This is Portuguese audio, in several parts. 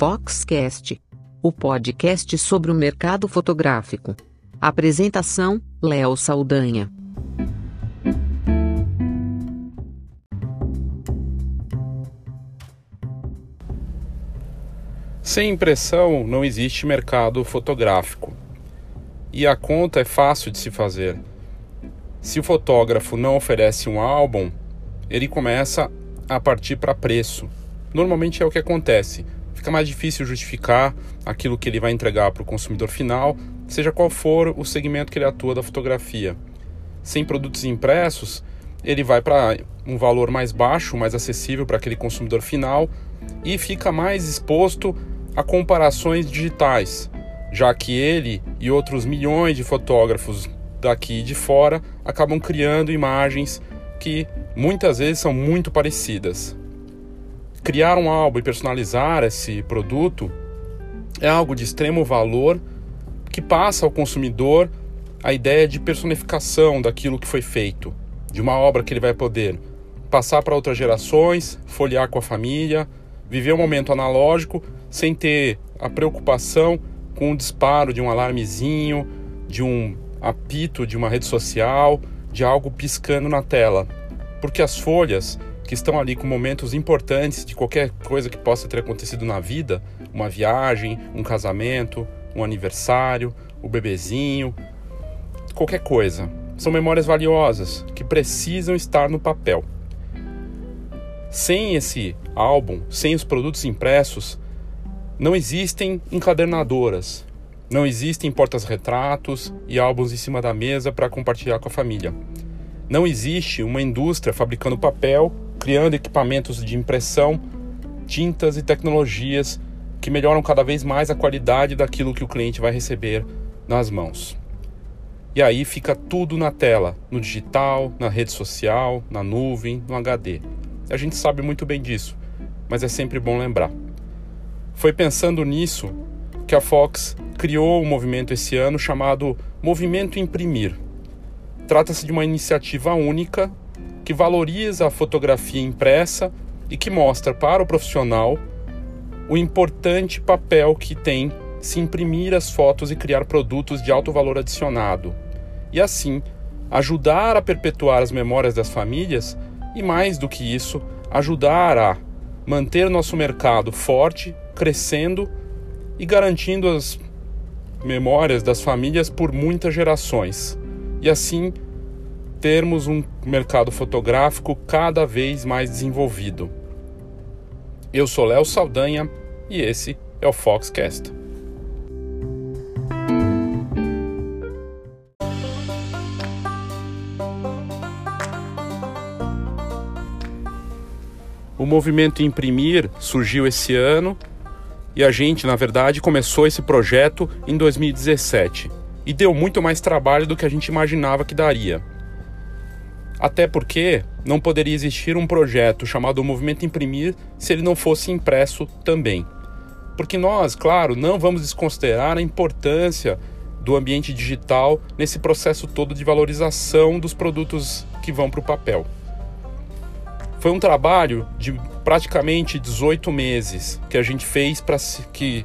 Foxcast, o podcast sobre o mercado fotográfico. Apresentação: Léo Saldanha. Sem impressão não existe mercado fotográfico. E a conta é fácil de se fazer. Se o fotógrafo não oferece um álbum, ele começa a partir para preço. Normalmente é o que acontece. Fica mais difícil justificar aquilo que ele vai entregar para o consumidor final, seja qual for o segmento que ele atua da fotografia. Sem produtos impressos, ele vai para um valor mais baixo, mais acessível para aquele consumidor final e fica mais exposto a comparações digitais, já que ele e outros milhões de fotógrafos daqui e de fora acabam criando imagens que muitas vezes são muito parecidas. Criar um álbum e personalizar esse produto é algo de extremo valor que passa ao consumidor a ideia de personificação daquilo que foi feito, de uma obra que ele vai poder passar para outras gerações, folhear com a família, viver um momento analógico sem ter a preocupação com o disparo de um alarmezinho, de um apito de uma rede social, de algo piscando na tela. Porque as folhas que estão ali com momentos importantes de qualquer coisa que possa ter acontecido na vida, uma viagem, um casamento, um aniversário, o bebezinho, qualquer coisa. São memórias valiosas que precisam estar no papel. Sem esse álbum, sem os produtos impressos, não existem encadernadoras, não existem portas-retratos e álbuns em cima da mesa para compartilhar com a família. Não existe uma indústria fabricando papel, criando equipamentos de impressão, tintas e tecnologias que melhoram cada vez mais a qualidade daquilo que o cliente vai receber nas mãos. E aí fica tudo na tela, no digital, na rede social, na nuvem, no HD. A gente sabe muito bem disso, mas é sempre bom lembrar. Foi pensando nisso que a Fox criou um movimento esse ano chamado Movimento Imprimir. Trata-se de uma iniciativa única que valoriza a fotografia impressa e que mostra para o profissional o importante papel que tem se imprimir as fotos e criar produtos de alto valor adicionado, e assim ajudar a perpetuar as memórias das famílias e, mais do que isso, ajudar a manter nosso mercado forte crescendo e garantindo as memórias das famílias por muitas gerações. E assim termos um mercado fotográfico cada vez mais desenvolvido. Eu sou Léo Saldanha e esse é o Foxcast. O movimento Imprimir surgiu esse ano e a gente, na verdade, começou esse projeto em 2017 e deu muito mais trabalho do que a gente imaginava que daria. Até porque não poderia existir um projeto chamado Movimento Imprimir se ele não fosse impresso também. Porque nós, claro, não vamos desconsiderar a importância do ambiente digital nesse processo todo de valorização dos produtos que vão para o papel. Foi um trabalho de praticamente 18 meses que a gente fez para que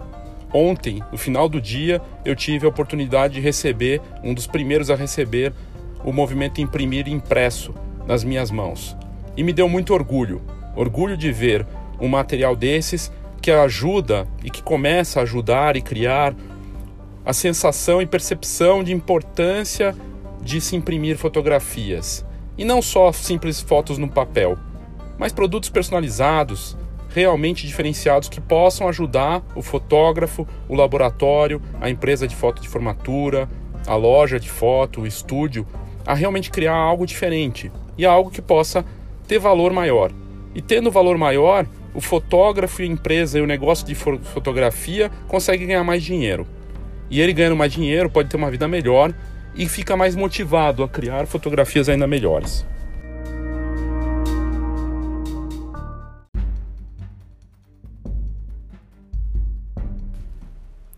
ontem, no final do dia, eu tive a oportunidade de receber, um dos primeiros a receber, o movimento Imprimir impresso nas minhas mãos. E me deu muito orgulho, orgulho de ver um material desses que ajuda e que começa a ajudar e criar a sensação e percepção de importância de se imprimir fotografias. E não só simples fotos no papel, mas produtos personalizados, realmente diferenciados que possam ajudar o fotógrafo, o laboratório, a empresa de foto de formatura, a loja de foto, o estúdio, a realmente criar algo diferente e algo que possa ter valor maior. E tendo valor maior, o fotógrafo e a empresa e o negócio de fotografia conseguem ganhar mais dinheiro. E ele ganhando mais dinheiro pode ter uma vida melhor e fica mais motivado a criar fotografias ainda melhores.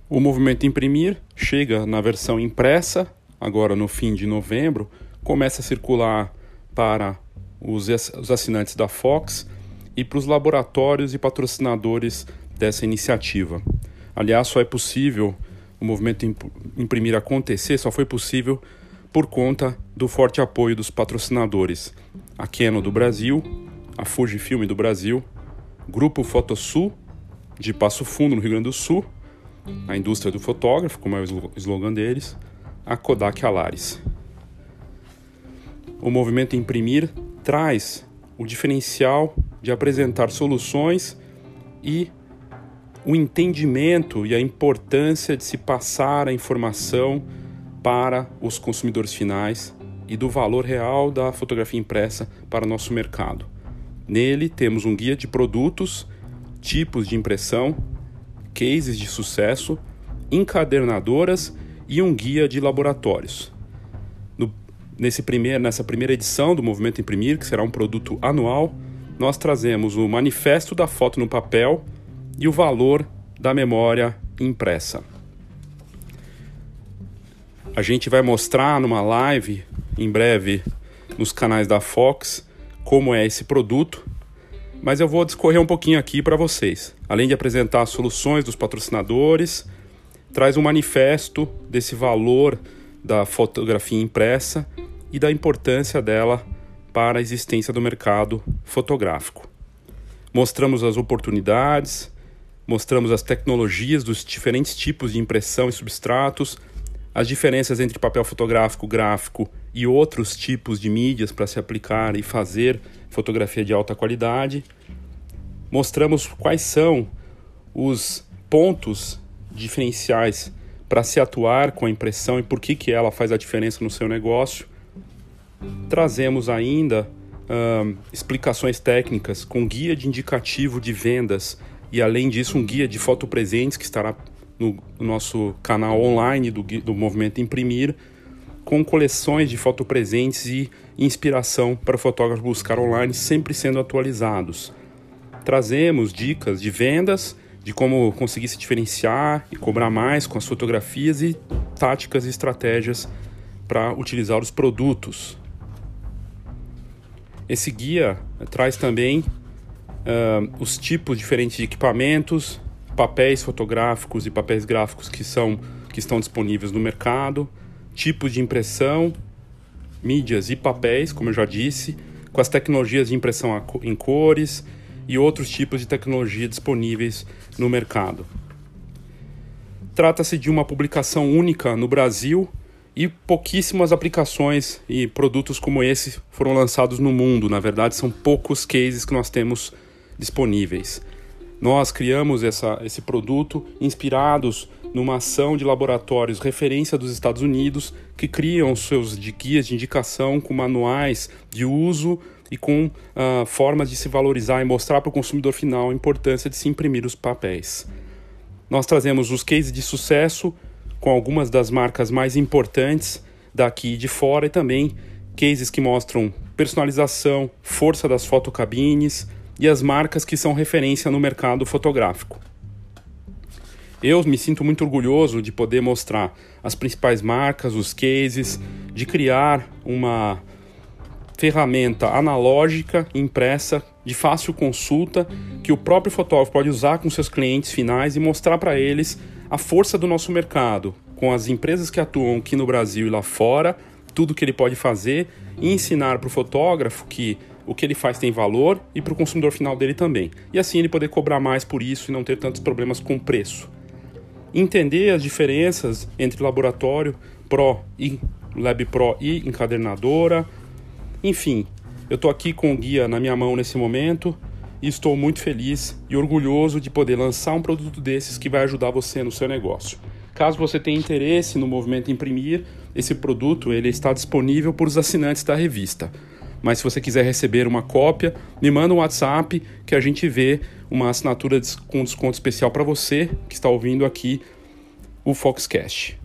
O movimento Imprimir chega na versão impressa, agora no fim de novembro, começa a circular para os assinantes da Fox e para os laboratórios e patrocinadores dessa iniciativa. Aliás, só é possível o movimento imprimir acontecer, só foi possível por conta do forte apoio dos patrocinadores, a Canon do Brasil, a Fujifilm do Brasil, Grupo Fotosul de Passo Fundo, no Rio Grande do Sul, a indústria do fotógrafo, como é o slogan deles, a Kodak Alaris. O movimento Imprimir traz o diferencial de apresentar soluções e o entendimento e a importância de se passar a informação para os consumidores finais e do valor real da fotografia impressa para o nosso mercado. Nele temos um guia de produtos, tipos de impressão, cases de sucesso, encadernadoras e um guia de laboratórios. No, nesse primeir, nessa primeira edição do Movimento Imprimir, que será um produto anual, nós trazemos o manifesto da foto no papel e o valor da memória impressa. A gente vai mostrar numa live em breve nos canais da Fox como é esse produto, mas eu vou discorrer um pouquinho aqui para vocês. Além de apresentar as soluções dos patrocinadores, traz um manifesto desse valor da fotografia impressa e da importância dela para a existência do mercado fotográfico. Mostramos as oportunidades, mostramos as tecnologias dos diferentes tipos de impressão e substratos, as diferenças entre papel fotográfico, gráfico e outros tipos de mídias para se aplicar e fazer fotografia de alta qualidade. Mostramos quais são os pontos diferenciais para se atuar com a impressão e por que, que ela faz a diferença no seu negócio. Trazemos ainda uh, explicações técnicas com guia de indicativo de vendas e além disso um guia de fotopresentes que estará no nosso canal online do, do Movimento Imprimir, com coleções de fotopresentes e inspiração para o fotógrafo buscar online, sempre sendo atualizados. Trazemos dicas de vendas, de como conseguir se diferenciar e cobrar mais com as fotografias e táticas e estratégias para utilizar os produtos. Esse guia traz também uh, os tipos diferentes de equipamentos, papéis fotográficos e papéis gráficos que, são, que estão disponíveis no mercado, tipos de impressão, mídias e papéis, como eu já disse, com as tecnologias de impressão em cores e outros tipos de tecnologia disponíveis no mercado. Trata-se de uma publicação única no Brasil e pouquíssimas aplicações e produtos como esse foram lançados no mundo. Na verdade, são poucos cases que nós temos disponíveis. Nós criamos essa, esse produto inspirados numa ação de laboratórios referência dos Estados Unidos que criam seus guias de indicação com manuais de uso e com uh, formas de se valorizar e mostrar para o consumidor final a importância de se imprimir os papéis. Nós trazemos os cases de sucesso com algumas das marcas mais importantes daqui de fora e também cases que mostram personalização, força das fotocabines, e as marcas que são referência no mercado fotográfico. Eu me sinto muito orgulhoso de poder mostrar as principais marcas, os cases, de criar uma ferramenta analógica, impressa, de fácil consulta, que o próprio fotógrafo pode usar com seus clientes finais e mostrar para eles a força do nosso mercado, com as empresas que atuam aqui no Brasil e lá fora, tudo que ele pode fazer e ensinar para o fotógrafo que o que ele faz tem valor e para o consumidor final dele também. E assim ele poder cobrar mais por isso e não ter tantos problemas com preço. Entender as diferenças entre laboratório Pro e Lab Pro e encadernadora. Enfim, eu estou aqui com o guia na minha mão nesse momento e estou muito feliz e orgulhoso de poder lançar um produto desses que vai ajudar você no seu negócio. Caso você tenha interesse no movimento Imprimir, esse produto ele está disponível para os assinantes da revista mas se você quiser receber uma cópia, me manda um WhatsApp que a gente vê uma assinatura com desconto especial para você que está ouvindo aqui o Foxcast.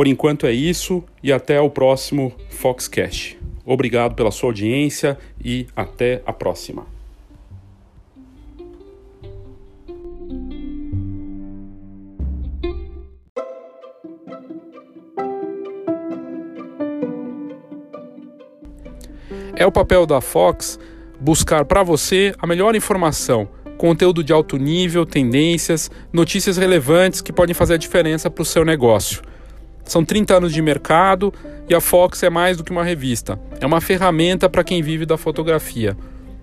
Por enquanto é isso e até o próximo Foxcast. Obrigado pela sua audiência e até a próxima. É o papel da Fox buscar para você a melhor informação conteúdo de alto nível, tendências, notícias relevantes que podem fazer a diferença para o seu negócio. São 30 anos de mercado e a Fox é mais do que uma revista, é uma ferramenta para quem vive da fotografia.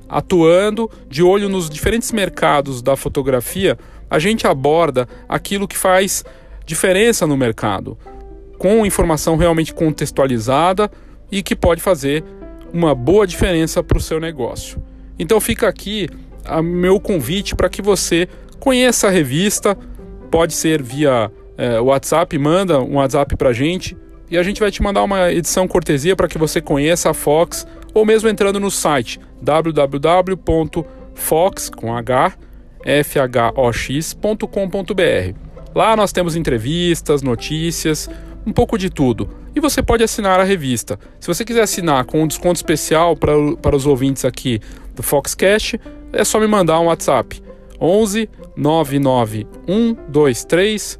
Atuando de olho nos diferentes mercados da fotografia, a gente aborda aquilo que faz diferença no mercado, com informação realmente contextualizada e que pode fazer uma boa diferença para o seu negócio. Então fica aqui o meu convite para que você conheça a revista, pode ser via é, WhatsApp, manda um WhatsApp para a gente e a gente vai te mandar uma edição cortesia para que você conheça a Fox ou mesmo entrando no site www.fox com h fhox.com.br. Lá nós temos entrevistas, notícias, um pouco de tudo. E você pode assinar a revista. Se você quiser assinar com um desconto especial para, para os ouvintes aqui do Foxcast, é só me mandar um WhatsApp. 11 99 123